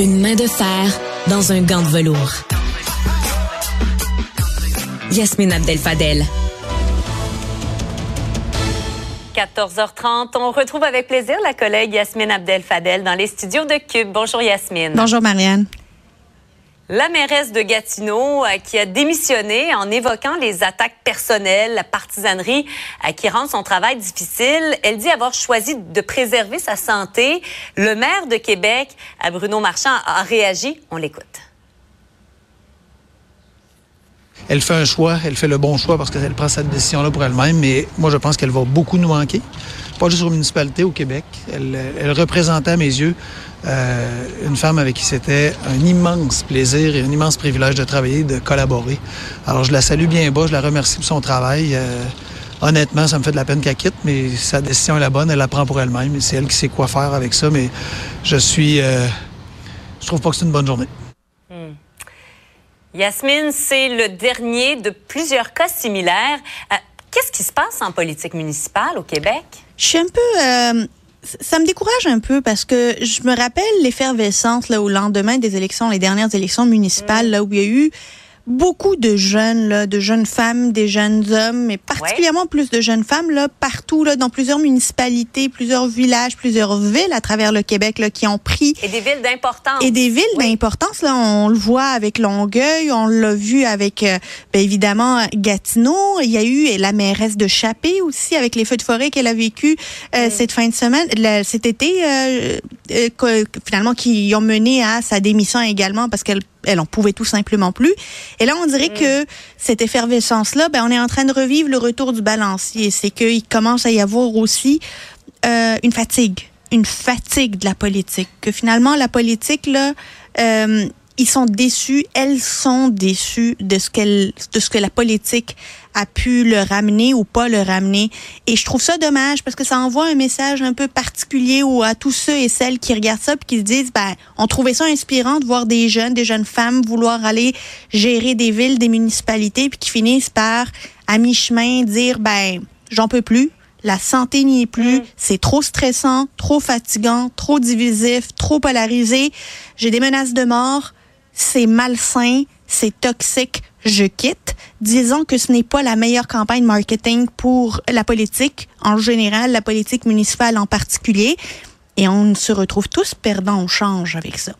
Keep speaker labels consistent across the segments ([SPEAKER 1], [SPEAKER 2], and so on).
[SPEAKER 1] Une main de fer dans un gant de velours. Yasmine Abdel-Fadel.
[SPEAKER 2] 14h30, on retrouve avec plaisir la collègue Yasmine Abdel-Fadel dans les studios de Cube. Bonjour Yasmine.
[SPEAKER 3] Bonjour Marianne.
[SPEAKER 2] La mairesse de Gatineau euh, qui a démissionné en évoquant les attaques personnelles, la partisanerie euh, qui rend son travail difficile. Elle dit avoir choisi de préserver sa santé. Le maire de Québec, euh, Bruno Marchand, a réagi. On l'écoute.
[SPEAKER 4] Elle fait un choix, elle fait le bon choix parce qu'elle prend cette décision-là pour elle-même, mais moi je pense qu'elle va beaucoup nous manquer. Pas juste aux municipalités au Québec. Elle, elle représentait à mes yeux euh, une femme avec qui c'était un immense plaisir et un immense privilège de travailler, de collaborer. Alors je la salue bien bas, je la remercie pour son travail. Euh, honnêtement, ça me fait de la peine qu'elle quitte, mais sa décision est la bonne, elle la prend pour elle-même. C'est elle qui sait quoi faire avec ça, mais je suis... Euh, je trouve pas que c'est une bonne journée.
[SPEAKER 2] Hmm. Yasmine, c'est le dernier de plusieurs cas similaires. Qu'est-ce qui se passe en politique municipale au Québec?
[SPEAKER 3] Je suis un peu ça me décourage un peu parce que je me rappelle l'effervescence là au lendemain des élections, les dernières élections municipales, mm. là où il y a eu beaucoup de jeunes, là, de jeunes femmes, des jeunes hommes, mais particulièrement plus de jeunes femmes là, partout, là, dans plusieurs municipalités, plusieurs villages, plusieurs villes à travers le Québec là, qui ont pris.
[SPEAKER 2] Et des villes d'importance.
[SPEAKER 3] Et des villes d'importance. Là, on le voit avec Longueuil, on l'a vu avec, euh, ben, évidemment, Gatineau. Il y a eu la mairesse de Chapé aussi, avec les feux de forêt qu'elle a vécu euh, mm. cette fin de semaine, cet été, euh, euh finalement, qui ont mené à sa démission également parce qu'elle elle en pouvait tout simplement plus. Et là, on dirait mm. que cette effervescence-là, ben, on est en train de revivre le retour du balancier. C'est qu'il commence à y avoir aussi euh, une fatigue, une fatigue de la politique. Que finalement, la politique, là, euh, ils sont déçus, elles sont déçues de ce qu'elle, de ce que la politique a pu le ramener ou pas le ramener. Et je trouve ça dommage parce que ça envoie un message un peu particulier ou à tous ceux et celles qui regardent ça puis qui se disent, ben, on trouvait ça inspirant de voir des jeunes, des jeunes femmes vouloir aller gérer des villes, des municipalités puis qui finissent par, à mi-chemin, dire, ben, j'en peux plus. La santé n'y est plus. Mm. C'est trop stressant, trop fatigant, trop divisif, trop polarisé. J'ai des menaces de mort c'est malsain, c'est toxique, je quitte. Disons que ce n'est pas la meilleure campagne marketing pour la politique en général, la politique municipale en particulier. Et on se retrouve tous perdants au change avec ça.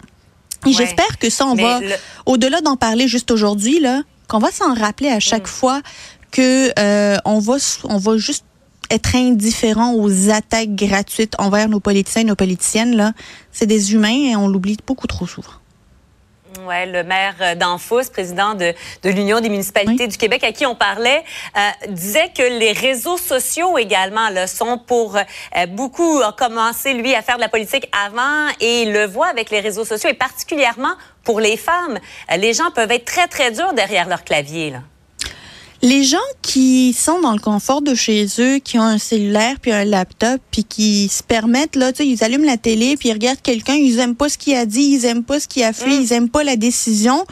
[SPEAKER 3] Et j'espère que ça, on va, au-delà d'en parler juste aujourd'hui, là, qu'on va s'en rappeler à chaque mm. fois que euh, on va, on va juste être indifférent aux attaques gratuites envers nos politiciens et nos politiciennes. Là, c'est des humains et on l'oublie beaucoup trop souvent.
[SPEAKER 2] Ouais, le maire euh, d'Anfos, président de, de l'Union des municipalités du Québec, à qui on parlait, euh, disait que les réseaux sociaux également là, sont pour euh, beaucoup a commencé lui à faire de la politique avant et il le voit avec les réseaux sociaux et particulièrement pour les femmes. Les gens peuvent être très très durs derrière leur clavier. Là.
[SPEAKER 3] Les gens qui sont dans le confort de chez eux, qui ont un cellulaire puis un laptop, puis qui se permettent là, tu sais, ils allument la télé puis ils regardent quelqu'un, ils aiment pas ce qu'il a dit, ils aiment pas ce qu'il a fait, mm. ils aiment pas la décision.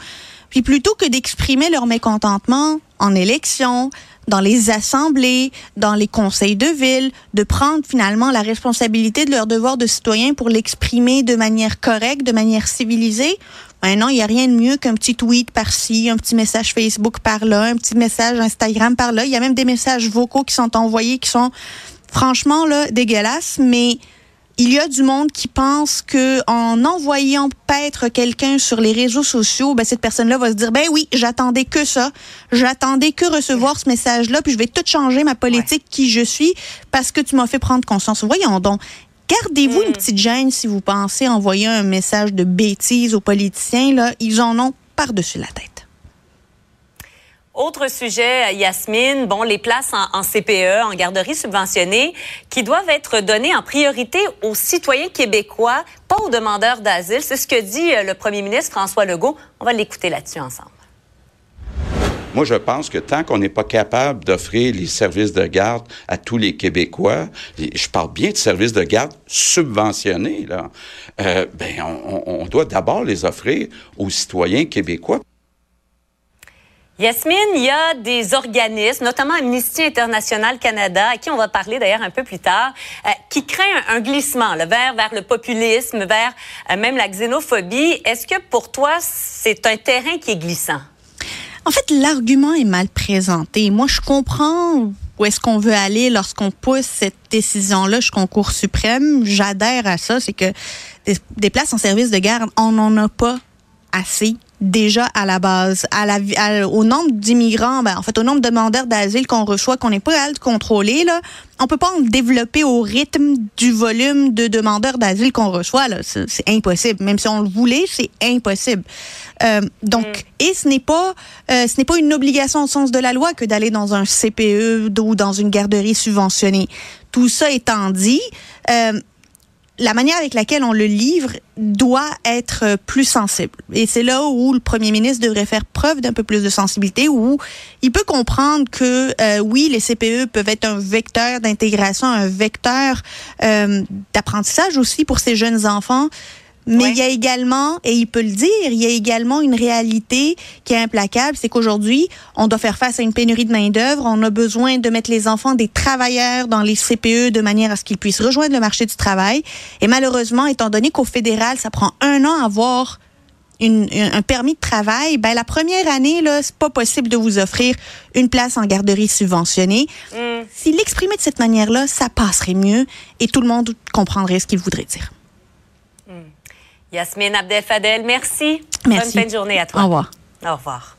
[SPEAKER 3] Puis plutôt que d'exprimer leur mécontentement en élection, dans les assemblées, dans les conseils de ville, de prendre finalement la responsabilité de leur devoir de citoyen pour l'exprimer de manière correcte, de manière civilisée, Maintenant, il n'y a rien de mieux qu'un petit tweet par-ci, un petit message Facebook par-là, un petit message Instagram par-là. Il y a même des messages vocaux qui sont envoyés qui sont franchement là dégueulasses, mais il y a du monde qui pense que en envoyant paître quelqu'un sur les réseaux sociaux, ben cette personne-là va se dire ben oui, j'attendais que ça, j'attendais que recevoir ce message-là, puis je vais tout changer ma politique qui je suis parce que tu m'as fait prendre conscience. Voyons donc, Gardez-vous une hmm. petite gêne si vous pensez envoyer un message de bêtises aux politiciens. Là, ils en ont par-dessus la tête.
[SPEAKER 2] Autre sujet, Yasmine, bon, les places en, CPE, en garderie subventionnée, qui doivent être données en priorité aux citoyens québécois, pas aux demandeurs d'asile. C'est ce que dit euh, le premier ministre François Legault. On va l'écouter là-dessus ensemble.
[SPEAKER 5] Moi, je pense que tant qu'on n'est pas capable d'offrir les services de garde à tous les Québécois, je parle bien de services de garde subventionnés, là, euh, ben, on, on doit d'abord les offrir aux citoyens québécois.
[SPEAKER 2] Yasmine, il y a des organismes, notamment Amnesty International Canada, à qui on va parler d'ailleurs un peu plus tard, euh, qui craignent un, glissement le vers, le populisme, vers euh, même la xénophobie. Est-ce que pour toi, c'est un terrain qui est glissant?
[SPEAKER 3] En fait, l'argument est mal présenté. Moi, je comprends où est-ce qu'on veut aller lorsqu'on pousse cette décision-là jusqu'au Cour suprême. J'adhère à ça. C'est que des, des places en service de garde, on n'en a pas assez déjà à la base, à la, au nombre d'immigrants, ben, en fait, au nombre de demandeurs d'asile qu'on reçoit, qu'on n'est pas capable de contrôler, là, on peut pas en développer au rythme du volume de demandeurs d'asile qu'on reçoit. Là, c'est, impossible. Même si on le voulait, c'est impossible. Euh, donc, mm. et ce n'est pas, euh, ce n'est pas une obligation au sens de la loi que d'aller dans un CPE ou dans une garderie subventionnée. Tout ça étant dit. Euh, la manière avec laquelle on le livre doit être plus sensible. Et c'est là où le premier ministre devrait faire preuve d'un peu plus de sensibilité, où il peut comprendre que euh, oui, les CPE peuvent être un vecteur d'intégration, un vecteur euh, d'apprentissage aussi pour ces jeunes enfants, mais il y a également, et il peut le dire, il y a également une réalité qui est implacable, c'est qu'aujourd'hui, on doit faire face à une pénurie de main-d'œuvre. On a besoin de mettre les enfants des travailleurs dans les CPE de manière à ce qu'ils puissent rejoindre le marché du travail. Et malheureusement, étant donné qu'au fédéral, ça prend un an à avoir une, un permis de travail, ben la première année là, c'est pas possible de vous offrir une place en garderie subventionnée. Mm. S'il l'exprimait de cette manière-là, ça passerait mieux et tout le monde comprendrait ce qu'il voudrait dire.
[SPEAKER 2] Yasmine Abdel-Fadel, merci.
[SPEAKER 3] merci.
[SPEAKER 2] Bonne fin de journée à toi.
[SPEAKER 3] Au revoir.
[SPEAKER 2] Au revoir.